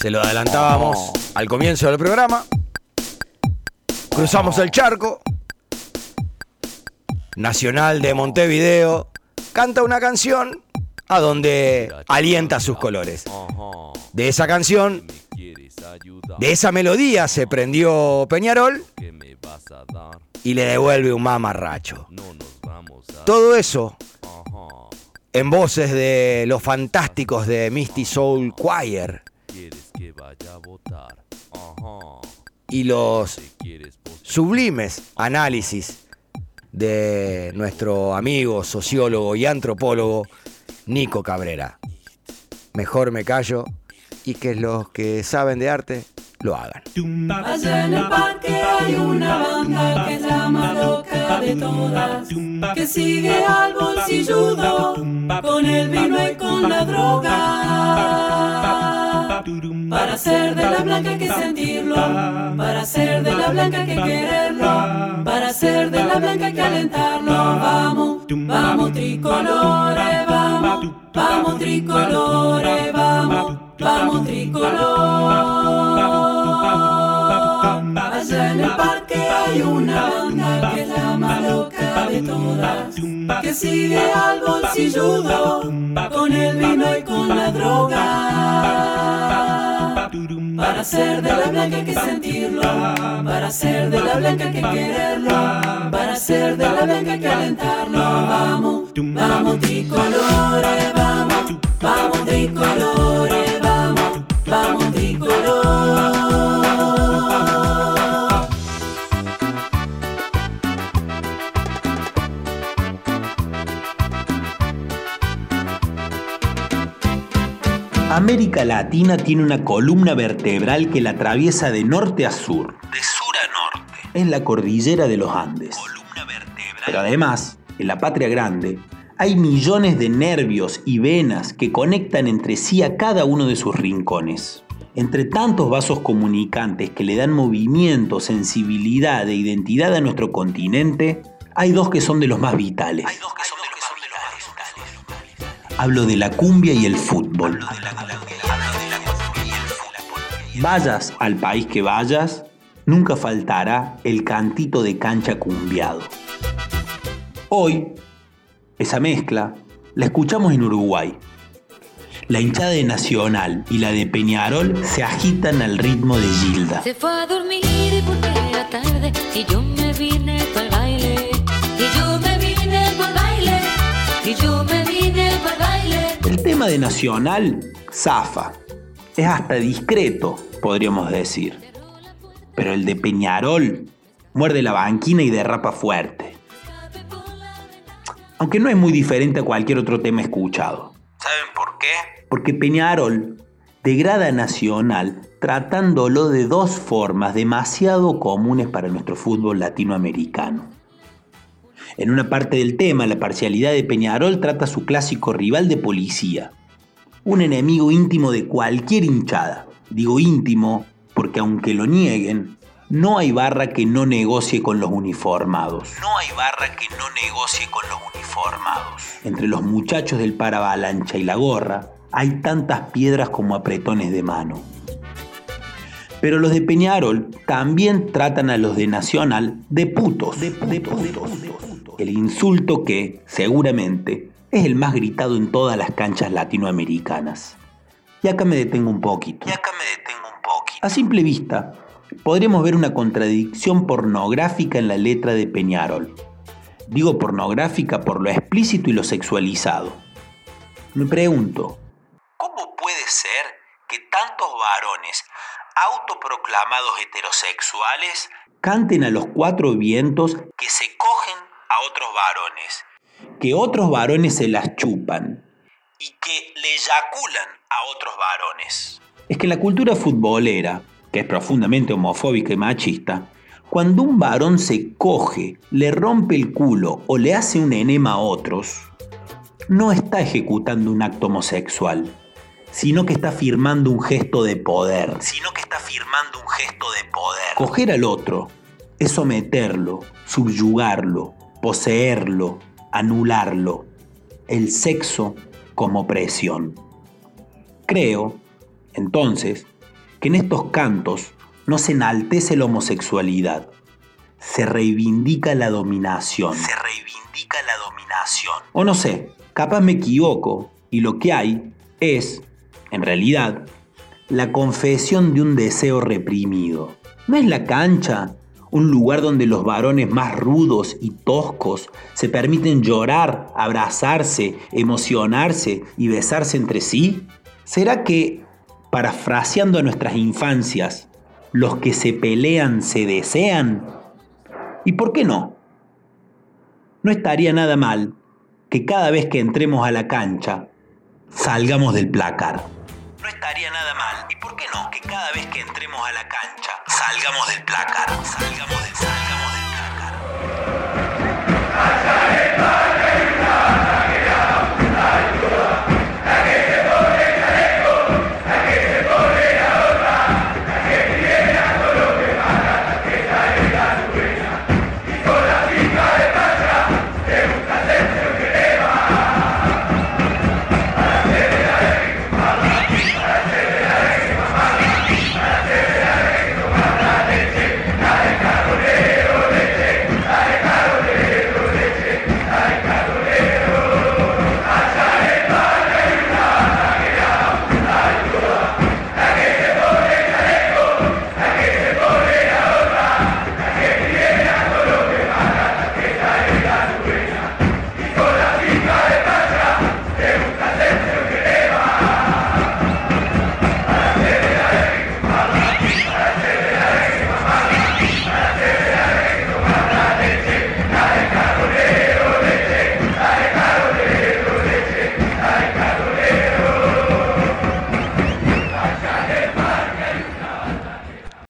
Se lo adelantábamos al comienzo del programa. Cruzamos el charco. Nacional de Montevideo canta una canción a donde alienta sus colores. De esa canción, de esa melodía se prendió Peñarol y le devuelve un mamarracho. Todo eso en voces de los fantásticos de Misty Soul Choir y los sublimes análisis de nuestro amigo, sociólogo y antropólogo Nico Cabrera. Mejor me callo y que los que saben de arte lo hagan. Allá en el parque hay una banda que llama loca de todas, que sigue al bolsilludo con el vino y con la droga. Para ser de la blanca que sentirlo, para ser de la blanca que quererlo, para ser de la blanca que alentarlo. Vamos, vamos tricolores, vamos, vamos tricolores, vamos, vamos tricolores. Allá en el parque hay una banda que llama loca de todas, que sigue al bolsilludo con el vino y con la droga. Para ser de la blanca que sentirlo, para ser de la blanca que quererlo, para ser de la blanca que alentarlo. Vamos, vamos tricolores, vamos, vamos tricolores, América Latina tiene una columna vertebral que la atraviesa de norte a sur. De sur a norte. Es la cordillera de los Andes. Columna vertebral. Pero además, en la patria grande, hay millones de nervios y venas que conectan entre sí a cada uno de sus rincones. Entre tantos vasos comunicantes que le dan movimiento, sensibilidad e identidad a nuestro continente, hay dos que son de los más vitales. Hay dos que Hablo de la cumbia y el fútbol. Vayas al país que vayas, nunca faltará el cantito de cancha cumbiado. Hoy, esa mezcla la escuchamos en Uruguay. La hinchada de Nacional y la de Peñarol se agitan al ritmo de Gilda. Se fue a dormir porque era tarde y yo me vine de Nacional zafa. Es hasta discreto, podríamos decir. Pero el de Peñarol muerde la banquina y derrapa fuerte. Aunque no es muy diferente a cualquier otro tema escuchado. ¿Saben por qué? Porque Peñarol degrada a Nacional tratándolo de dos formas demasiado comunes para nuestro fútbol latinoamericano. En una parte del tema, la parcialidad de Peñarol trata a su clásico rival de policía, un enemigo íntimo de cualquier hinchada. Digo íntimo porque aunque lo nieguen, no hay barra que no negocie con los uniformados. No hay barra que no negocie con los uniformados. Entre los muchachos del paravalancha y la gorra, hay tantas piedras como apretones de mano. Pero los de Peñarol también tratan a los de Nacional de putos. De putos. El insulto que, seguramente, es el más gritado en todas las canchas latinoamericanas. Y acá me detengo un poquito. Y acá me detengo un poquito. A simple vista, podremos ver una contradicción pornográfica en la letra de Peñarol. Digo pornográfica por lo explícito y lo sexualizado. Me pregunto, ¿cómo puede ser que tantos varones autoproclamados heterosexuales canten a los cuatro vientos que se cogen a otros varones, que otros varones se las chupan y que le eyaculan a otros varones? Es que la cultura futbolera, que es profundamente homofóbica y machista, cuando un varón se coge, le rompe el culo o le hace un enema a otros, no está ejecutando un acto homosexual, sino que está firmando un gesto de poder. Sino que está firmando un gesto de poder. Coger al otro es someterlo, subyugarlo, poseerlo, anularlo. El sexo como presión. Creo, entonces, que en estos cantos no se enaltece la homosexualidad, se reivindica la dominación. Se reivindica la dominación. O no sé, capaz me equivoco y lo que hay es, en realidad, la confesión de un deseo reprimido. ¿No es la cancha un lugar donde los varones más rudos y toscos se permiten llorar, abrazarse, emocionarse y besarse entre sí? ¿Será que, parafraseando a nuestras infancias, los que se pelean se desean? ¿Y por qué no? No estaría nada mal que cada vez que entremos a la cancha salgamos del placar. Estaría nada mal. ¿Y por qué no? Que cada vez que entremos a la cancha salgamos del placar. Salgamos del, salgamos del placar.